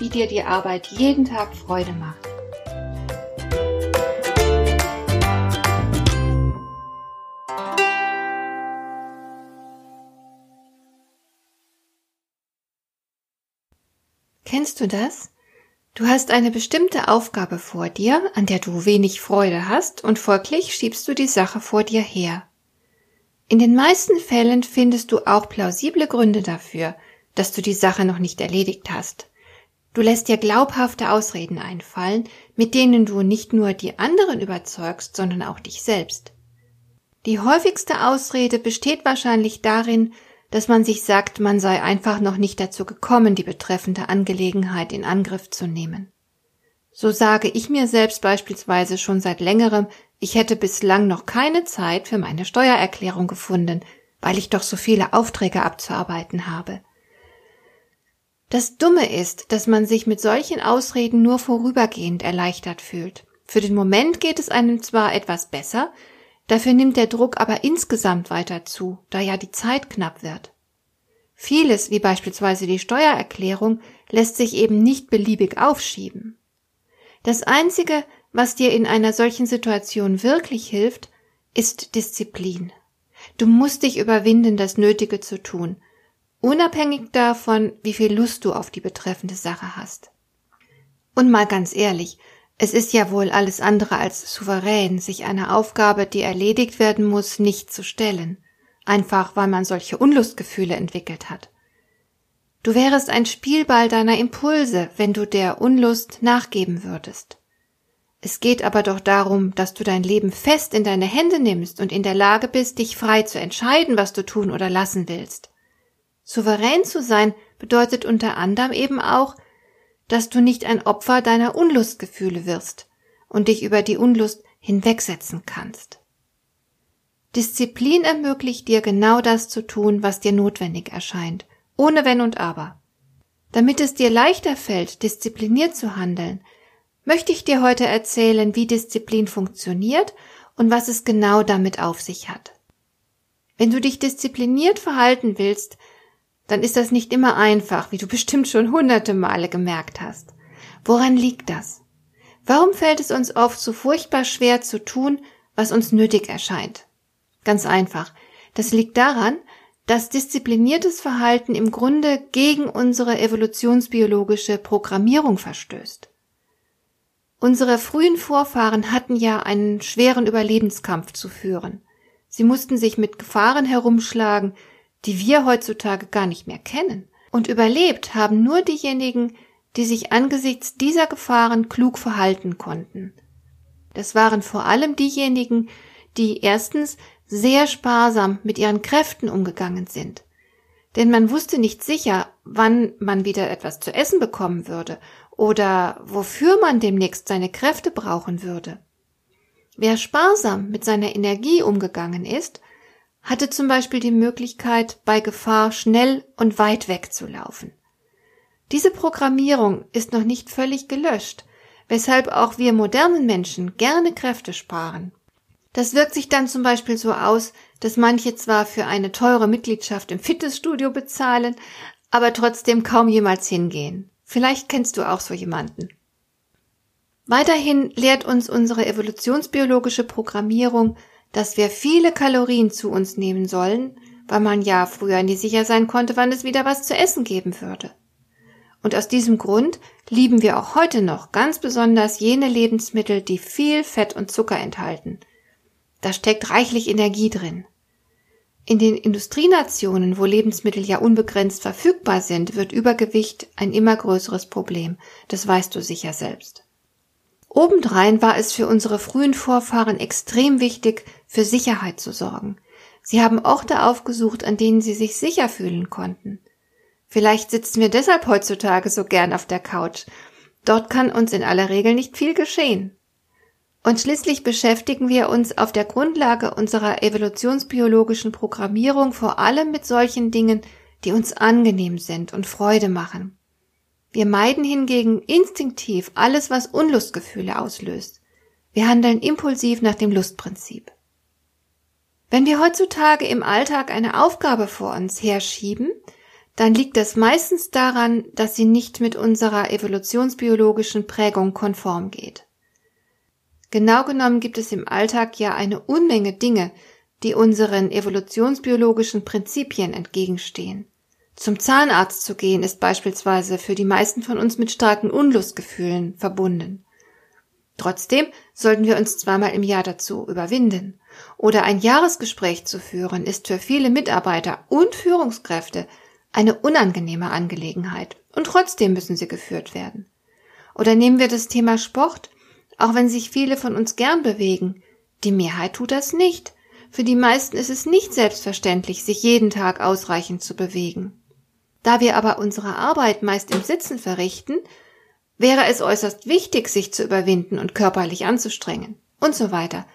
wie dir die Arbeit jeden Tag Freude macht. Kennst du das? Du hast eine bestimmte Aufgabe vor dir, an der du wenig Freude hast, und folglich schiebst du die Sache vor dir her. In den meisten Fällen findest du auch plausible Gründe dafür, dass du die Sache noch nicht erledigt hast. Du lässt dir glaubhafte Ausreden einfallen, mit denen du nicht nur die anderen überzeugst, sondern auch dich selbst. Die häufigste Ausrede besteht wahrscheinlich darin, dass man sich sagt, man sei einfach noch nicht dazu gekommen, die betreffende Angelegenheit in Angriff zu nehmen. So sage ich mir selbst beispielsweise schon seit längerem, ich hätte bislang noch keine Zeit für meine Steuererklärung gefunden, weil ich doch so viele Aufträge abzuarbeiten habe. Das Dumme ist, dass man sich mit solchen Ausreden nur vorübergehend erleichtert fühlt. Für den Moment geht es einem zwar etwas besser, dafür nimmt der Druck aber insgesamt weiter zu, da ja die Zeit knapp wird. Vieles, wie beispielsweise die Steuererklärung, lässt sich eben nicht beliebig aufschieben. Das Einzige, was dir in einer solchen Situation wirklich hilft, ist Disziplin. Du musst dich überwinden, das Nötige zu tun, unabhängig davon, wie viel Lust du auf die betreffende Sache hast. Und mal ganz ehrlich, es ist ja wohl alles andere als souverän, sich einer Aufgabe, die erledigt werden muss, nicht zu stellen, einfach weil man solche Unlustgefühle entwickelt hat. Du wärest ein Spielball deiner Impulse, wenn du der Unlust nachgeben würdest. Es geht aber doch darum, dass du dein Leben fest in deine Hände nimmst und in der Lage bist, dich frei zu entscheiden, was du tun oder lassen willst. Souverän zu sein bedeutet unter anderem eben auch, dass du nicht ein Opfer deiner Unlustgefühle wirst und dich über die Unlust hinwegsetzen kannst. Disziplin ermöglicht dir genau das zu tun, was dir notwendig erscheint, ohne Wenn und Aber. Damit es dir leichter fällt, diszipliniert zu handeln, möchte ich dir heute erzählen, wie Disziplin funktioniert und was es genau damit auf sich hat. Wenn du dich diszipliniert verhalten willst, dann ist das nicht immer einfach, wie du bestimmt schon hunderte Male gemerkt hast. Woran liegt das? Warum fällt es uns oft so furchtbar schwer zu tun, was uns nötig erscheint? Ganz einfach. Das liegt daran, dass diszipliniertes Verhalten im Grunde gegen unsere evolutionsbiologische Programmierung verstößt. Unsere frühen Vorfahren hatten ja einen schweren Überlebenskampf zu führen. Sie mussten sich mit Gefahren herumschlagen, die wir heutzutage gar nicht mehr kennen. Und überlebt haben nur diejenigen, die sich angesichts dieser Gefahren klug verhalten konnten. Das waren vor allem diejenigen, die erstens sehr sparsam mit ihren Kräften umgegangen sind. Denn man wusste nicht sicher, wann man wieder etwas zu essen bekommen würde oder wofür man demnächst seine Kräfte brauchen würde. Wer sparsam mit seiner Energie umgegangen ist, hatte zum Beispiel die Möglichkeit, bei Gefahr schnell und weit wegzulaufen. Diese Programmierung ist noch nicht völlig gelöscht, weshalb auch wir modernen Menschen gerne Kräfte sparen. Das wirkt sich dann zum Beispiel so aus, dass manche zwar für eine teure Mitgliedschaft im Fitnessstudio bezahlen, aber trotzdem kaum jemals hingehen. Vielleicht kennst du auch so jemanden. Weiterhin lehrt uns unsere evolutionsbiologische Programmierung, dass wir viele Kalorien zu uns nehmen sollen, weil man ja früher nie sicher sein konnte, wann es wieder was zu essen geben würde. Und aus diesem Grund lieben wir auch heute noch ganz besonders jene Lebensmittel, die viel Fett und Zucker enthalten. Da steckt reichlich Energie drin. In den Industrienationen, wo Lebensmittel ja unbegrenzt verfügbar sind, wird Übergewicht ein immer größeres Problem. Das weißt du sicher selbst. Obendrein war es für unsere frühen Vorfahren extrem wichtig, für Sicherheit zu sorgen. Sie haben Orte aufgesucht, an denen sie sich sicher fühlen konnten. Vielleicht sitzen wir deshalb heutzutage so gern auf der Couch. Dort kann uns in aller Regel nicht viel geschehen. Und schließlich beschäftigen wir uns auf der Grundlage unserer evolutionsbiologischen Programmierung vor allem mit solchen Dingen, die uns angenehm sind und Freude machen. Wir meiden hingegen instinktiv alles, was Unlustgefühle auslöst. Wir handeln impulsiv nach dem Lustprinzip. Wenn wir heutzutage im Alltag eine Aufgabe vor uns herschieben, dann liegt das meistens daran, dass sie nicht mit unserer evolutionsbiologischen Prägung konform geht. Genau genommen gibt es im Alltag ja eine Unmenge Dinge, die unseren evolutionsbiologischen Prinzipien entgegenstehen. Zum Zahnarzt zu gehen ist beispielsweise für die meisten von uns mit starken Unlustgefühlen verbunden. Trotzdem sollten wir uns zweimal im Jahr dazu überwinden. Oder ein Jahresgespräch zu führen ist für viele Mitarbeiter und Führungskräfte eine unangenehme Angelegenheit. Und trotzdem müssen sie geführt werden. Oder nehmen wir das Thema Sport, auch wenn sich viele von uns gern bewegen. Die Mehrheit tut das nicht. Für die meisten ist es nicht selbstverständlich, sich jeden Tag ausreichend zu bewegen. Da wir aber unsere Arbeit meist im Sitzen verrichten, wäre es äußerst wichtig, sich zu überwinden und körperlich anzustrengen und so weiter.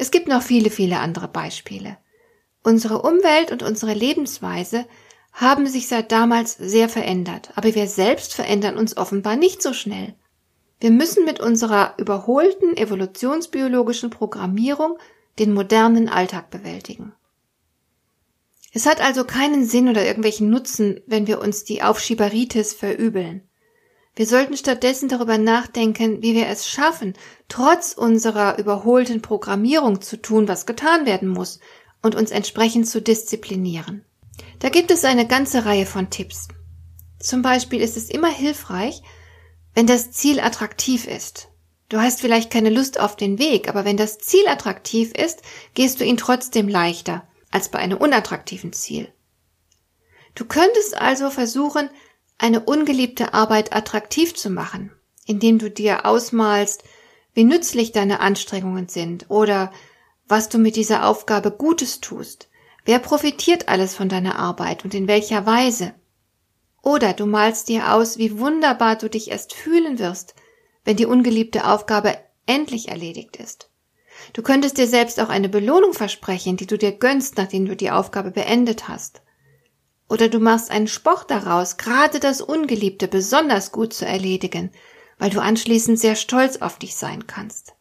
Es gibt noch viele, viele andere Beispiele. Unsere Umwelt und unsere Lebensweise haben sich seit damals sehr verändert, aber wir selbst verändern uns offenbar nicht so schnell. Wir müssen mit unserer überholten evolutionsbiologischen Programmierung den modernen Alltag bewältigen. Es hat also keinen Sinn oder irgendwelchen Nutzen, wenn wir uns die Aufschieberitis verübeln. Wir sollten stattdessen darüber nachdenken, wie wir es schaffen, trotz unserer überholten Programmierung zu tun, was getan werden muss, und uns entsprechend zu disziplinieren. Da gibt es eine ganze Reihe von Tipps. Zum Beispiel ist es immer hilfreich, wenn das Ziel attraktiv ist. Du hast vielleicht keine Lust auf den Weg, aber wenn das Ziel attraktiv ist, gehst du ihn trotzdem leichter als bei einem unattraktiven Ziel. Du könntest also versuchen, eine ungeliebte Arbeit attraktiv zu machen, indem du dir ausmalst, wie nützlich deine Anstrengungen sind oder was du mit dieser Aufgabe Gutes tust. Wer profitiert alles von deiner Arbeit und in welcher Weise? Oder du malst dir aus, wie wunderbar du dich erst fühlen wirst, wenn die ungeliebte Aufgabe endlich erledigt ist. Du könntest dir selbst auch eine Belohnung versprechen, die du dir gönnst, nachdem du die Aufgabe beendet hast. Oder du machst einen Sport daraus, gerade das Ungeliebte besonders gut zu erledigen, weil du anschließend sehr stolz auf dich sein kannst.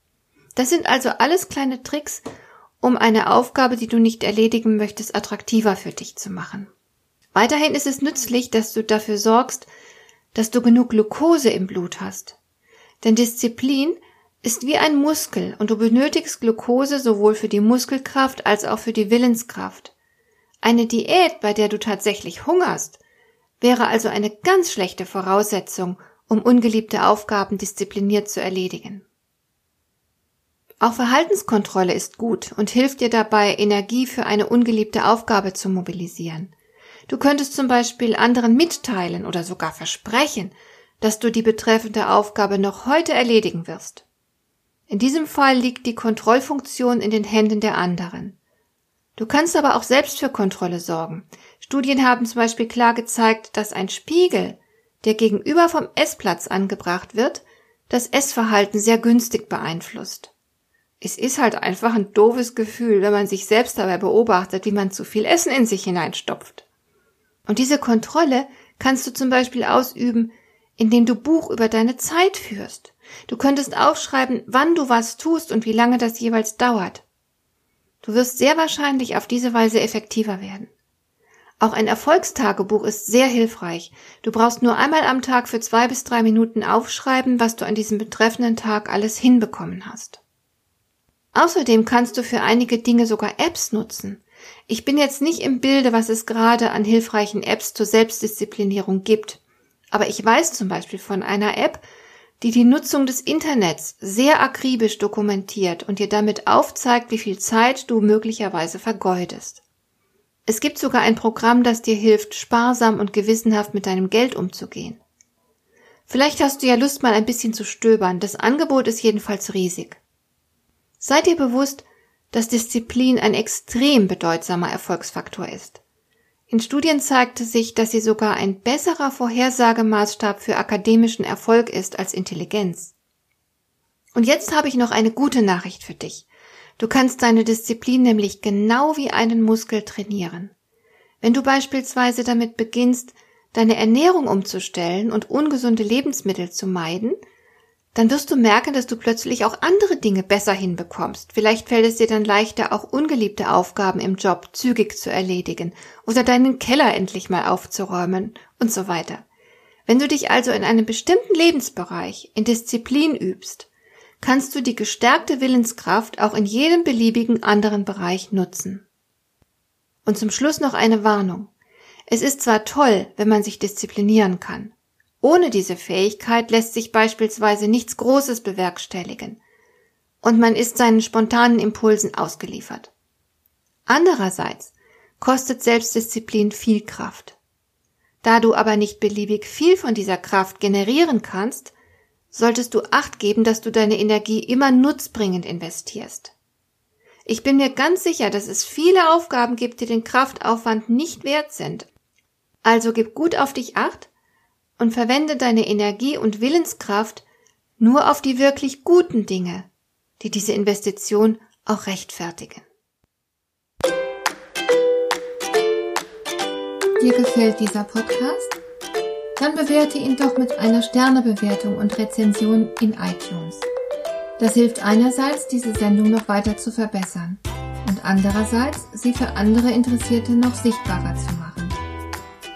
Das sind also alles kleine Tricks, um eine Aufgabe, die du nicht erledigen möchtest, attraktiver für dich zu machen. Weiterhin ist es nützlich, dass du dafür sorgst, dass du genug Glucose im Blut hast. Denn Disziplin ist wie ein Muskel und du benötigst Glucose sowohl für die Muskelkraft als auch für die Willenskraft. Eine Diät, bei der du tatsächlich hungerst, wäre also eine ganz schlechte Voraussetzung, um ungeliebte Aufgaben diszipliniert zu erledigen. Auch Verhaltenskontrolle ist gut und hilft dir dabei, Energie für eine ungeliebte Aufgabe zu mobilisieren. Du könntest zum Beispiel anderen mitteilen oder sogar versprechen, dass du die betreffende Aufgabe noch heute erledigen wirst. In diesem Fall liegt die Kontrollfunktion in den Händen der anderen. Du kannst aber auch selbst für Kontrolle sorgen. Studien haben zum Beispiel klar gezeigt, dass ein Spiegel, der gegenüber vom Essplatz angebracht wird, das Essverhalten sehr günstig beeinflusst. Es ist halt einfach ein doofes Gefühl, wenn man sich selbst dabei beobachtet, wie man zu viel Essen in sich hineinstopft. Und diese Kontrolle kannst du zum Beispiel ausüben, indem du Buch über deine Zeit führst. Du könntest aufschreiben, wann du was tust und wie lange das jeweils dauert. Du wirst sehr wahrscheinlich auf diese Weise effektiver werden. Auch ein Erfolgstagebuch ist sehr hilfreich. Du brauchst nur einmal am Tag für zwei bis drei Minuten aufschreiben, was du an diesem betreffenden Tag alles hinbekommen hast. Außerdem kannst du für einige Dinge sogar Apps nutzen. Ich bin jetzt nicht im Bilde, was es gerade an hilfreichen Apps zur Selbstdisziplinierung gibt. Aber ich weiß zum Beispiel von einer App, die die Nutzung des Internets sehr akribisch dokumentiert und dir damit aufzeigt, wie viel Zeit du möglicherweise vergeudest. Es gibt sogar ein Programm, das dir hilft, sparsam und gewissenhaft mit deinem Geld umzugehen. Vielleicht hast du ja Lust, mal ein bisschen zu stöbern. Das Angebot ist jedenfalls riesig. Sei dir bewusst, dass Disziplin ein extrem bedeutsamer Erfolgsfaktor ist. In Studien zeigte sich, dass sie sogar ein besserer Vorhersagemaßstab für akademischen Erfolg ist als Intelligenz. Und jetzt habe ich noch eine gute Nachricht für dich. Du kannst deine Disziplin nämlich genau wie einen Muskel trainieren. Wenn du beispielsweise damit beginnst, deine Ernährung umzustellen und ungesunde Lebensmittel zu meiden, dann wirst du merken, dass du plötzlich auch andere Dinge besser hinbekommst. Vielleicht fällt es dir dann leichter, auch ungeliebte Aufgaben im Job zügig zu erledigen oder deinen Keller endlich mal aufzuräumen und so weiter. Wenn du dich also in einem bestimmten Lebensbereich in Disziplin übst, kannst du die gestärkte Willenskraft auch in jedem beliebigen anderen Bereich nutzen. Und zum Schluss noch eine Warnung. Es ist zwar toll, wenn man sich disziplinieren kann. Ohne diese Fähigkeit lässt sich beispielsweise nichts Großes bewerkstelligen. Und man ist seinen spontanen Impulsen ausgeliefert. Andererseits kostet Selbstdisziplin viel Kraft. Da du aber nicht beliebig viel von dieser Kraft generieren kannst, solltest du acht geben, dass du deine Energie immer nutzbringend investierst. Ich bin mir ganz sicher, dass es viele Aufgaben gibt, die den Kraftaufwand nicht wert sind. Also gib gut auf dich acht und verwende deine Energie und Willenskraft nur auf die wirklich guten Dinge, die diese Investition auch rechtfertigen. Dir gefällt dieser Podcast? Dann bewerte ihn doch mit einer Sternebewertung und Rezension in iTunes. Das hilft einerseits, diese Sendung noch weiter zu verbessern und andererseits, sie für andere Interessierte noch sichtbarer zu machen.